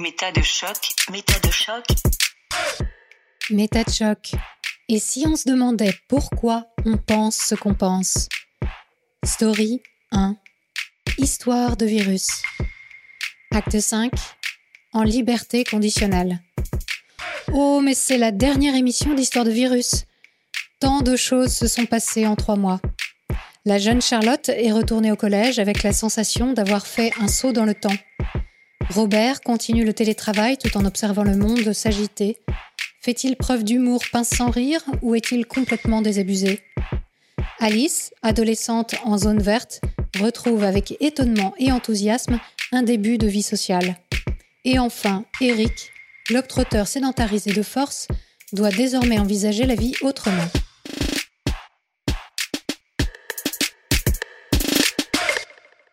Méta de choc, méta de choc. Méta de choc. Et si on se demandait pourquoi on pense ce qu'on pense? Story 1. Histoire de virus. Acte 5. En liberté conditionnelle. Oh, mais c'est la dernière émission d'Histoire de virus. Tant de choses se sont passées en trois mois. La jeune Charlotte est retournée au collège avec la sensation d'avoir fait un saut dans le temps. Robert continue le télétravail tout en observant le monde s'agiter. Fait-il preuve d'humour pince sans rire ou est-il complètement désabusé? Alice, adolescente en zone verte, retrouve avec étonnement et enthousiasme un début de vie sociale. Et enfin, Eric, l'obtrotteur sédentarisé de force, doit désormais envisager la vie autrement.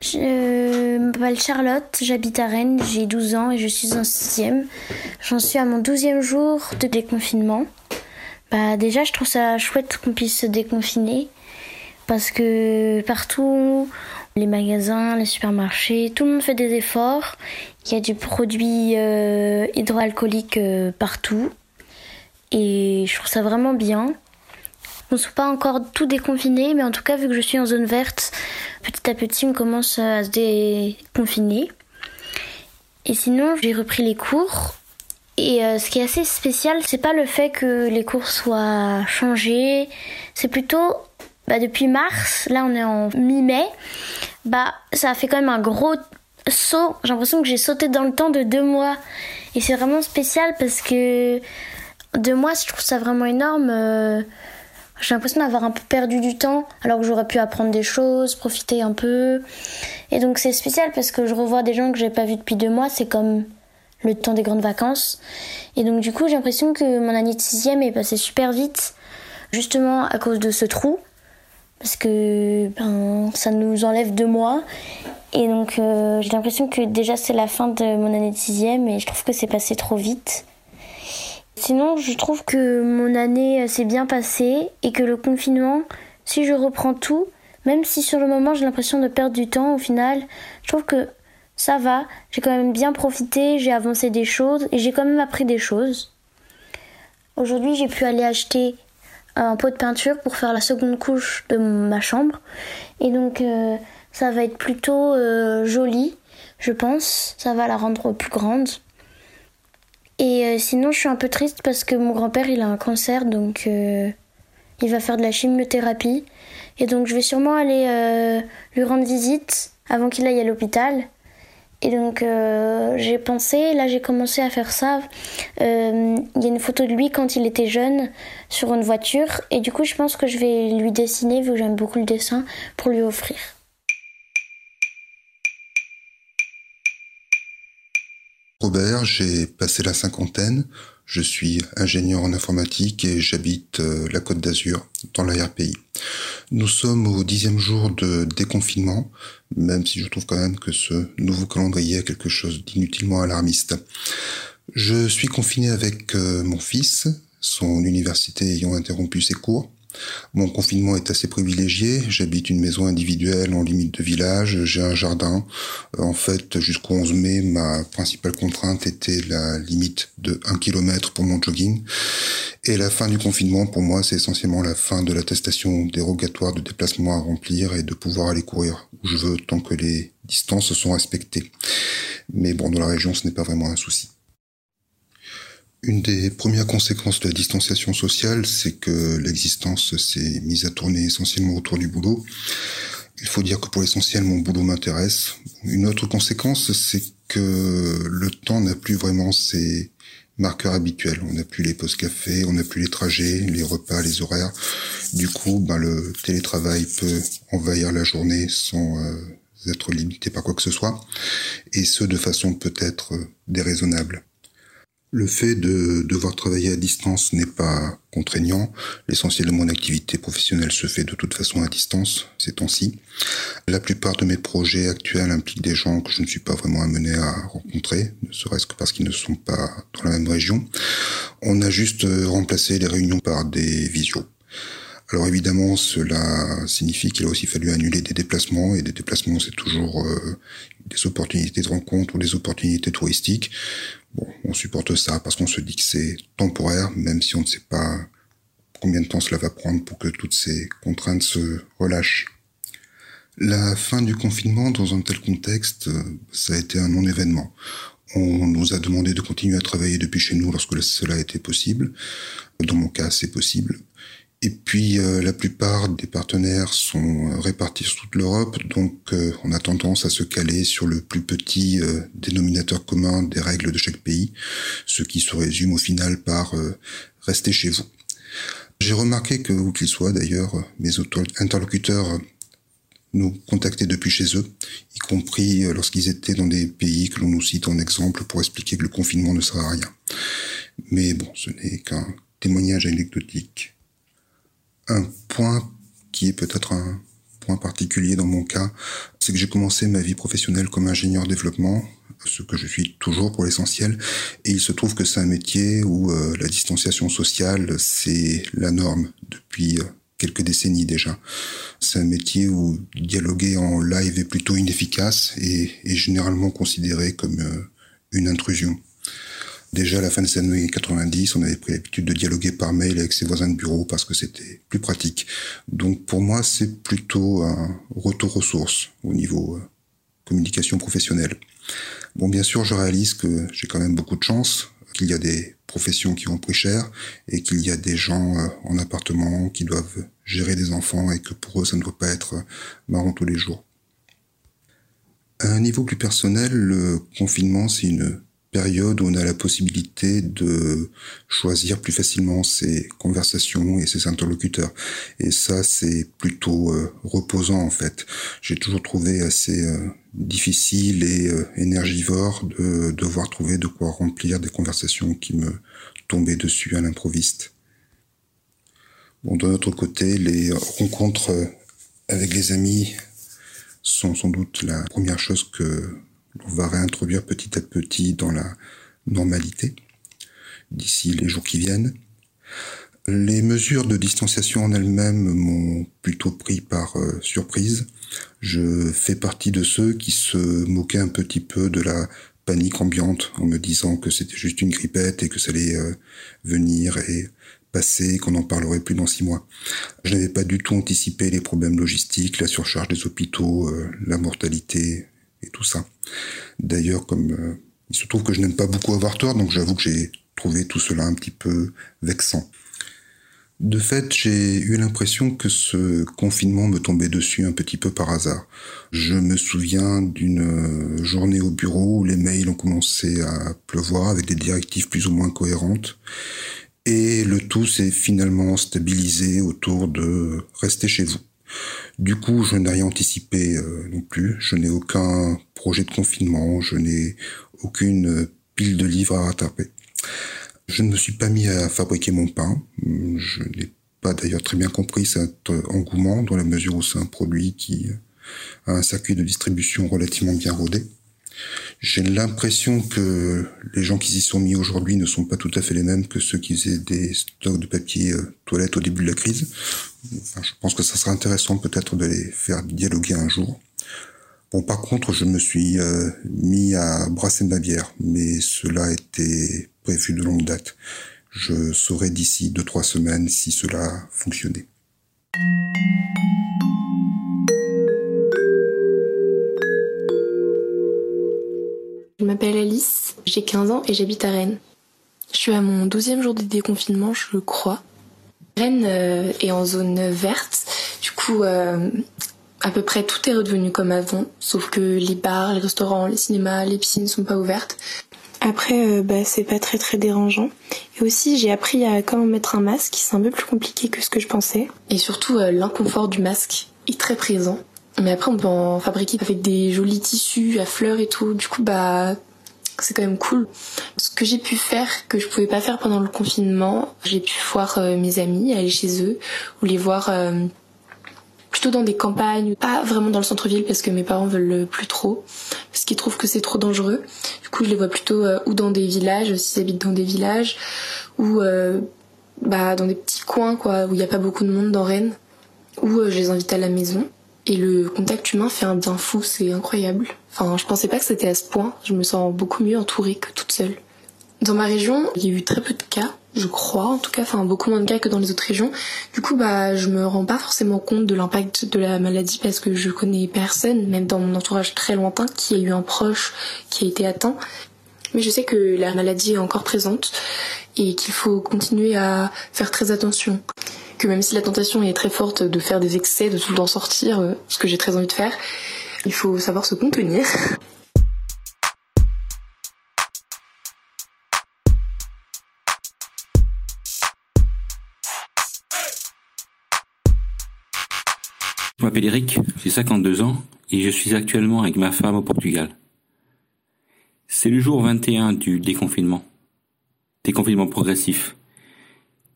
Je m'appelle Charlotte, j'habite à Rennes, j'ai 12 ans et je suis en 6e. J'en suis à mon 12e jour de déconfinement. Bah déjà, je trouve ça chouette qu'on puisse se déconfiner parce que partout, les magasins, les supermarchés, tout le monde fait des efforts. Il y a du produit euh, hydroalcoolique euh, partout et je trouve ça vraiment bien. On ne soit pas encore tout déconfiné, mais en tout cas, vu que je suis en zone verte, petit à petit, on commence à se déconfiner. Et sinon, j'ai repris les cours. Et euh, ce qui est assez spécial, c'est pas le fait que les cours soient changés, c'est plutôt bah, depuis mars, là on est en mi-mai, bah ça a fait quand même un gros saut. J'ai l'impression que j'ai sauté dans le temps de deux mois. Et c'est vraiment spécial parce que deux mois, je trouve ça vraiment énorme. J'ai l'impression d'avoir un peu perdu du temps alors que j'aurais pu apprendre des choses, profiter un peu. Et donc c'est spécial parce que je revois des gens que j'ai pas vus depuis deux mois, c'est comme le temps des grandes vacances. Et donc du coup j'ai l'impression que mon année de sixième est passée super vite, justement à cause de ce trou. Parce que ben, ça nous enlève deux mois. Et donc euh, j'ai l'impression que déjà c'est la fin de mon année de sixième et je trouve que c'est passé trop vite. Sinon, je trouve que mon année euh, s'est bien passée et que le confinement, si je reprends tout, même si sur le moment j'ai l'impression de perdre du temps, au final, je trouve que ça va. J'ai quand même bien profité, j'ai avancé des choses et j'ai quand même appris des choses. Aujourd'hui, j'ai pu aller acheter un pot de peinture pour faire la seconde couche de ma chambre. Et donc, euh, ça va être plutôt euh, joli, je pense. Ça va la rendre plus grande. Et euh, sinon, je suis un peu triste parce que mon grand-père, il a un cancer, donc euh, il va faire de la chimiothérapie. Et donc, je vais sûrement aller euh, lui rendre visite avant qu'il aille à l'hôpital. Et donc, j'ai pensé, là, j'ai commencé à faire ça. Il y a une photo de lui quand il était jeune sur une voiture. Et du coup, je pense que je vais lui dessiner, vu que j'aime beaucoup le dessin, pour lui offrir. Robert, j'ai passé la cinquantaine, je suis ingénieur en informatique et j'habite euh, la Côte d'Azur, dans l'ARPI. Nous sommes au dixième jour de déconfinement, même si je trouve quand même que ce nouveau calendrier est quelque chose d'inutilement alarmiste. Je suis confiné avec euh, mon fils, son université ayant interrompu ses cours. Mon confinement est assez privilégié. J'habite une maison individuelle en limite de village. J'ai un jardin. En fait, jusqu'au 11 mai, ma principale contrainte était la limite de 1 km pour mon jogging. Et la fin du confinement, pour moi, c'est essentiellement la fin de l'attestation dérogatoire de déplacement à remplir et de pouvoir aller courir où je veux tant que les distances sont respectées. Mais bon, dans la région, ce n'est pas vraiment un souci. Une des premières conséquences de la distanciation sociale, c'est que l'existence s'est mise à tourner essentiellement autour du boulot. Il faut dire que pour l'essentiel, mon boulot m'intéresse. Une autre conséquence, c'est que le temps n'a plus vraiment ses marqueurs habituels. On n'a plus les pauses café, on n'a plus les trajets, les repas, les horaires. Du coup, ben, le télétravail peut envahir la journée sans euh, être limité par quoi que ce soit, et ce de façon peut-être déraisonnable. Le fait de devoir travailler à distance n'est pas contraignant. L'essentiel de mon activité professionnelle se fait de toute façon à distance ces temps-ci. La plupart de mes projets actuels impliquent des gens que je ne suis pas vraiment amené à rencontrer, ne serait-ce que parce qu'ils ne sont pas dans la même région. On a juste remplacé les réunions par des visios. Alors évidemment, cela signifie qu'il a aussi fallu annuler des déplacements, et des déplacements, c'est toujours euh, des opportunités de rencontre ou des opportunités touristiques. Bon, on supporte ça parce qu'on se dit que c'est temporaire, même si on ne sait pas combien de temps cela va prendre pour que toutes ces contraintes se relâchent. La fin du confinement dans un tel contexte, ça a été un non-événement. On nous a demandé de continuer à travailler depuis chez nous lorsque cela était possible. Dans mon cas, c'est possible. Et puis euh, la plupart des partenaires sont répartis sur toute l'Europe, donc euh, on a tendance à se caler sur le plus petit euh, dénominateur commun des règles de chaque pays, ce qui se résume au final par rester chez vous. J'ai remarqué que, où qu'ils soient d'ailleurs, mes interlocuteurs nous contactaient depuis chez eux, y compris lorsqu'ils étaient dans des pays que l'on nous cite en exemple pour expliquer que le confinement ne sert à rien. Mais bon, ce n'est qu'un témoignage anecdotique. Un point qui est peut-être un point particulier dans mon cas, c'est que j'ai commencé ma vie professionnelle comme ingénieur développement, ce que je suis toujours pour l'essentiel, et il se trouve que c'est un métier où euh, la distanciation sociale, c'est la norme depuis euh, quelques décennies déjà. C'est un métier où dialoguer en live est plutôt inefficace et est généralement considéré comme euh, une intrusion. Déjà à la fin des années 90, on avait pris l'habitude de dialoguer par mail avec ses voisins de bureau parce que c'était plus pratique. Donc pour moi, c'est plutôt un retour aux sources au niveau euh, communication professionnelle. Bon, bien sûr, je réalise que j'ai quand même beaucoup de chance, qu'il y a des professions qui ont pris cher et qu'il y a des gens euh, en appartement qui doivent gérer des enfants et que pour eux, ça ne doit pas être marrant tous les jours. À un niveau plus personnel, le confinement, c'est une période où on a la possibilité de choisir plus facilement ses conversations et ses interlocuteurs. Et ça, c'est plutôt euh, reposant en fait. J'ai toujours trouvé assez euh, difficile et euh, énergivore de devoir trouver de quoi remplir des conversations qui me tombaient dessus à l'improviste. Bon, d'un autre côté, les rencontres avec les amis sont sans doute la première chose que on va réintroduire petit à petit dans la normalité d'ici les jours qui viennent. Les mesures de distanciation en elles-mêmes m'ont plutôt pris par euh, surprise. Je fais partie de ceux qui se moquaient un petit peu de la panique ambiante en me disant que c'était juste une grippette et que ça allait euh, venir et passer, qu'on n'en parlerait plus dans six mois. Je n'avais pas du tout anticipé les problèmes logistiques, la surcharge des hôpitaux, euh, la mortalité tout ça. D'ailleurs, comme euh, il se trouve que je n'aime pas beaucoup avoir tort, donc j'avoue que j'ai trouvé tout cela un petit peu vexant. De fait, j'ai eu l'impression que ce confinement me tombait dessus un petit peu par hasard. Je me souviens d'une euh, journée au bureau où les mails ont commencé à pleuvoir avec des directives plus ou moins cohérentes. Et le tout s'est finalement stabilisé autour de rester chez vous. Du coup, je n'ai rien anticipé euh, non plus. Je n'ai aucun projet de confinement. Je n'ai aucune pile de livres à rattraper. Je ne me suis pas mis à fabriquer mon pain. Je n'ai pas d'ailleurs très bien compris cet engouement dans la mesure où c'est un produit qui a un circuit de distribution relativement bien rodé. J'ai l'impression que les gens qui s'y sont mis aujourd'hui ne sont pas tout à fait les mêmes que ceux qui faisaient des stocks de papier euh, toilette au début de la crise. Je pense que ça sera intéressant peut-être de les faire dialoguer un jour. Bon, par contre, je me suis euh, mis à brasser ma bière, mais cela était prévu de longue date. Je saurai d'ici deux trois semaines si cela fonctionnait. Je m'appelle Alice, j'ai 15 ans et j'habite à Rennes. Je suis à mon 12e jour de déconfinement, je crois. Rennes euh, est en zone verte, du coup euh, à peu près tout est redevenu comme avant, sauf que les bars, les restaurants, les cinémas, les piscines sont pas ouvertes. Après, euh, bah, c'est pas très très dérangeant. Et aussi, j'ai appris à comment mettre un masque, c'est un peu plus compliqué que ce que je pensais. Et surtout, l'inconfort du masque est très présent. Mais après, on peut en fabriquer avec des jolis tissus à fleurs et tout. Du coup, bah, c'est quand même cool. Ce que j'ai pu faire, que je pouvais pas faire pendant le confinement, j'ai pu voir euh, mes amis, aller chez eux, ou les voir euh, plutôt dans des campagnes, pas vraiment dans le centre-ville parce que mes parents veulent plus trop, parce qu'ils trouvent que c'est trop dangereux. Du coup, je les vois plutôt euh, ou dans des villages, s'ils habitent dans des villages, ou bah, dans des petits coins quoi, où il n'y a pas beaucoup de monde dans Rennes, où je les invite à la maison. Et le contact humain fait un bien fou, c'est incroyable. Enfin, je pensais pas que c'était à ce point. Je me sens beaucoup mieux entourée que toute seule. Dans ma région, il y a eu très peu de cas, je crois, en tout cas, enfin beaucoup moins de cas que dans les autres régions. Du coup, bah, je me rends pas forcément compte de l'impact de la maladie parce que je connais personne, même dans mon entourage très lointain, qui a eu un proche qui a été atteint. Mais je sais que la maladie est encore présente et qu'il faut continuer à faire très attention. Que même si la tentation est très forte de faire des excès, de tout le temps sortir, euh, ce que j'ai très envie de faire, il faut savoir se contenir. Je m'appelle Eric, j'ai 52 ans et je suis actuellement avec ma femme au Portugal. C'est le jour 21 du déconfinement. Déconfinement progressif.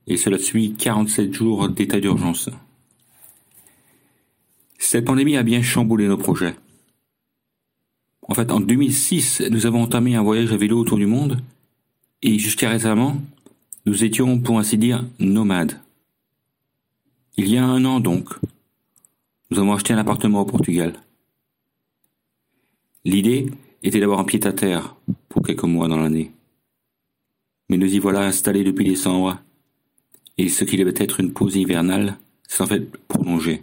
Et cela suit 47 jours d'état d'urgence. Cette pandémie a bien chamboulé nos projets. En fait, en 2006, nous avons entamé un voyage à vélo autour du monde et jusqu'à récemment, nous étions, pour ainsi dire, nomades. Il y a un an donc, nous avons acheté un appartement au Portugal. L'idée était d'avoir un pied à terre pour quelques mois dans l'année. Mais nous y voilà installés depuis décembre, et ce qui devait être une pause hivernale s'est en fait prolongé.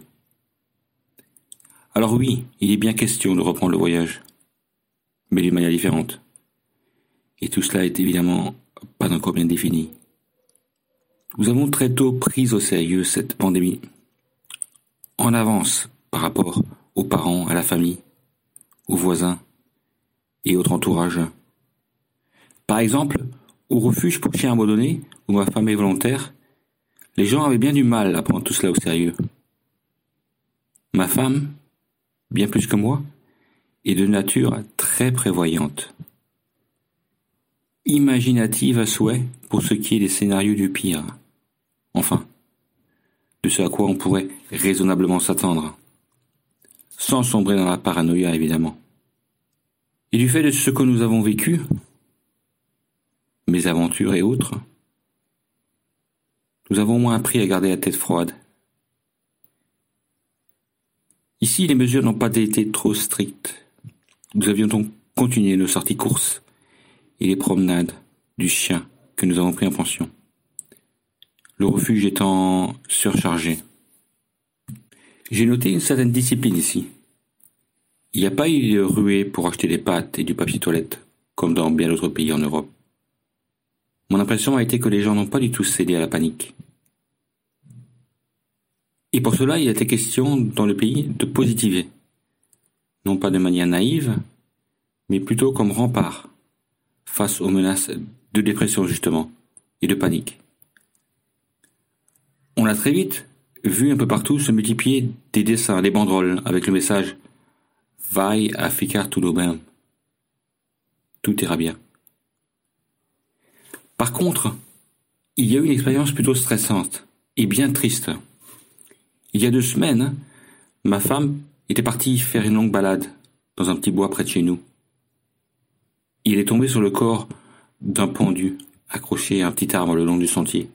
Alors oui, il est bien question de reprendre le voyage, mais d'une manière différente. Et tout cela est évidemment pas encore bien défini. Nous avons très tôt pris au sérieux cette pandémie en avance par rapport aux parents, à la famille, aux voisins et autres entourages. Par exemple, au refuge pour chiens abandonnés, où ma femme est volontaire, les gens avaient bien du mal à prendre tout cela au sérieux. Ma femme, bien plus que moi, est de nature très prévoyante. Imaginative à souhait pour ce qui est des scénarios du pire. Enfin, de ce à quoi on pourrait raisonnablement s'attendre. Sans sombrer dans la paranoïa, évidemment. Et du fait de ce que nous avons vécu, mes aventures et autres, nous avons moins appris à garder la tête froide. Ici, les mesures n'ont pas été trop strictes. Nous avions donc continué nos sorties courses et les promenades du chien que nous avons pris en pension le refuge étant surchargé. J'ai noté une certaine discipline ici. Il n'y a pas eu de ruée pour acheter des pâtes et du papier toilette, comme dans bien d'autres pays en Europe. Mon impression a été que les gens n'ont pas du tout cédé à la panique. Et pour cela, il était question dans le pays de positiver. Non pas de manière naïve, mais plutôt comme rempart face aux menaces de dépression justement et de panique. On a très vite vu un peu partout se multiplier des dessins, des banderoles avec le message Vai a ficar tudo bem. Tout ira bien. Par contre, il y a eu une expérience plutôt stressante et bien triste. Il y a deux semaines, ma femme était partie faire une longue balade dans un petit bois près de chez nous. Il est tombé sur le corps d'un pendu accroché à un petit arbre le long du sentier.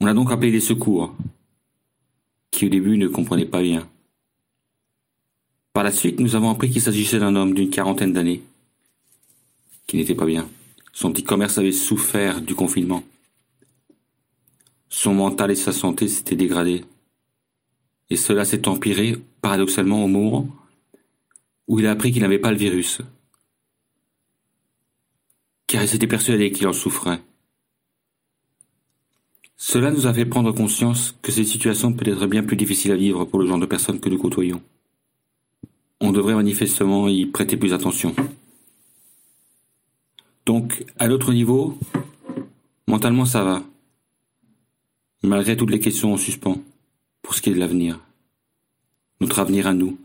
On a donc appelé les secours, qui au début ne comprenaient pas bien. Par la suite, nous avons appris qu'il s'agissait d'un homme d'une quarantaine d'années, qui n'était pas bien. Son petit commerce avait souffert du confinement. Son mental et sa santé s'étaient dégradés. Et cela s'est empiré, paradoxalement, au moment où il a appris qu'il n'avait pas le virus. Car il s'était persuadé qu'il en souffrait. Cela nous a fait prendre conscience que cette situation peut être bien plus difficile à vivre pour le genre de personnes que nous côtoyons. On devrait manifestement y prêter plus attention. Donc, à l'autre niveau, mentalement ça va. Malgré toutes les questions en suspens, pour ce qui est de l'avenir. Notre avenir à nous,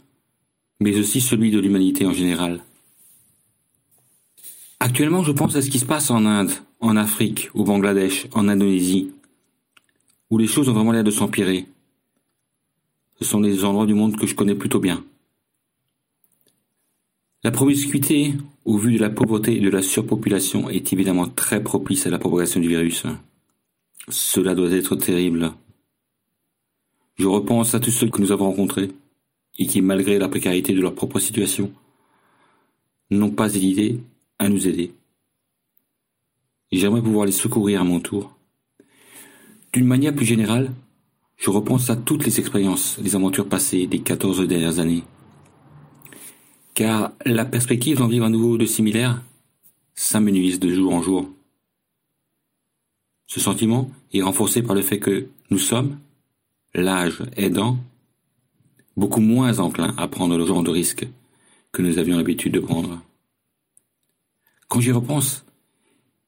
mais aussi celui de l'humanité en général. Actuellement, je pense à ce qui se passe en Inde, en Afrique, au Bangladesh, en Indonésie, où les choses ont vraiment l'air de s'empirer. Ce sont des endroits du monde que je connais plutôt bien. La promiscuité, au vu de la pauvreté et de la surpopulation, est évidemment très propice à la propagation du virus. Cela doit être terrible. Je repense à tous ceux que nous avons rencontrés et qui, malgré la précarité de leur propre situation, n'ont pas hésité à nous aider. J'aimerais pouvoir les secourir à mon tour. D'une manière plus générale, je repense à toutes les expériences, les aventures passées des quatorze dernières années. Car la perspective d'en vivre à nouveau de similaire s'amenuise de jour en jour. Ce sentiment est renforcé par le fait que nous sommes, l'âge aidant, beaucoup moins enclins à prendre le genre de risque que nous avions l'habitude de prendre. Quand j'y repense,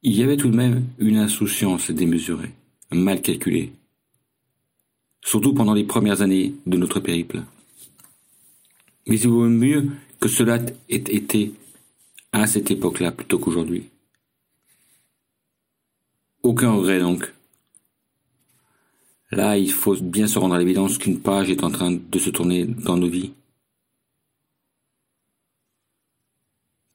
il y avait tout de même une insouciance démesurée, mal calculée, surtout pendant les premières années de notre périple. Mais il vaut mieux que cela ait été à cette époque-là plutôt qu'aujourd'hui. Aucun regret donc. Là, il faut bien se rendre à l'évidence qu'une page est en train de se tourner dans nos vies.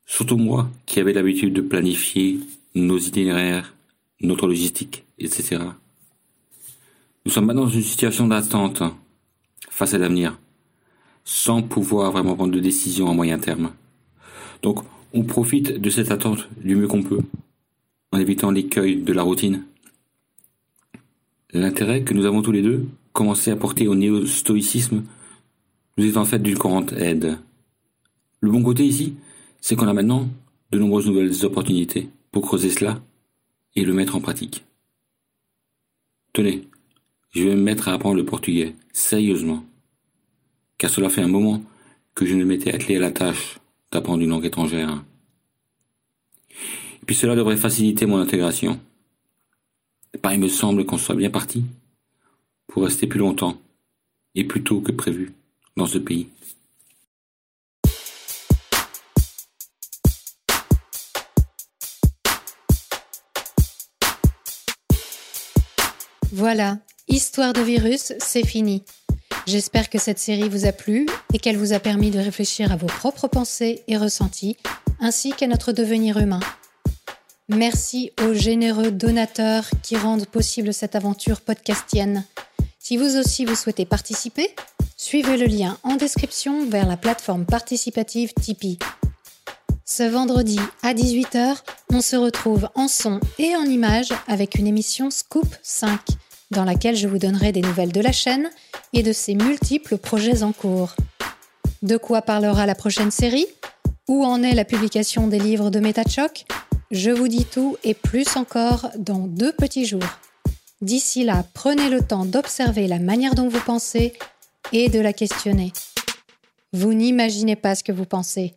Surtout moi, qui avais l'habitude de planifier nos itinéraires, notre logistique, etc. Nous sommes maintenant dans une situation d'attente face à l'avenir, sans pouvoir vraiment prendre de décision à moyen terme. Donc, on profite de cette attente du mieux qu'on peut en évitant l'écueil de la routine. L'intérêt que nous avons tous les deux commencé à porter au néo-stoïcisme nous est en fait d'une grande aide. Le bon côté ici, c'est qu'on a maintenant de nombreuses nouvelles opportunités pour creuser cela et le mettre en pratique. Tenez, je vais me mettre à apprendre le portugais, sérieusement, car cela fait un moment que je ne m'étais attelé à la tâche d'apprendre une langue étrangère puis cela devrait faciliter mon intégration. Pas il me semble qu'on soit bien parti pour rester plus longtemps et plus tôt que prévu dans ce pays. Voilà, Histoire de virus, c'est fini. J'espère que cette série vous a plu et qu'elle vous a permis de réfléchir à vos propres pensées et ressentis, ainsi qu'à notre devenir humain. Merci aux généreux donateurs qui rendent possible cette aventure podcastienne. Si vous aussi vous souhaitez participer, suivez le lien en description vers la plateforme participative Tipeee. Ce vendredi à 18h, on se retrouve en son et en images avec une émission Scoop 5, dans laquelle je vous donnerai des nouvelles de la chaîne et de ses multiples projets en cours. De quoi parlera la prochaine série? Où en est la publication des livres de MetaChoc? Je vous dis tout et plus encore dans deux petits jours. D'ici là, prenez le temps d'observer la manière dont vous pensez et de la questionner. Vous n'imaginez pas ce que vous pensez.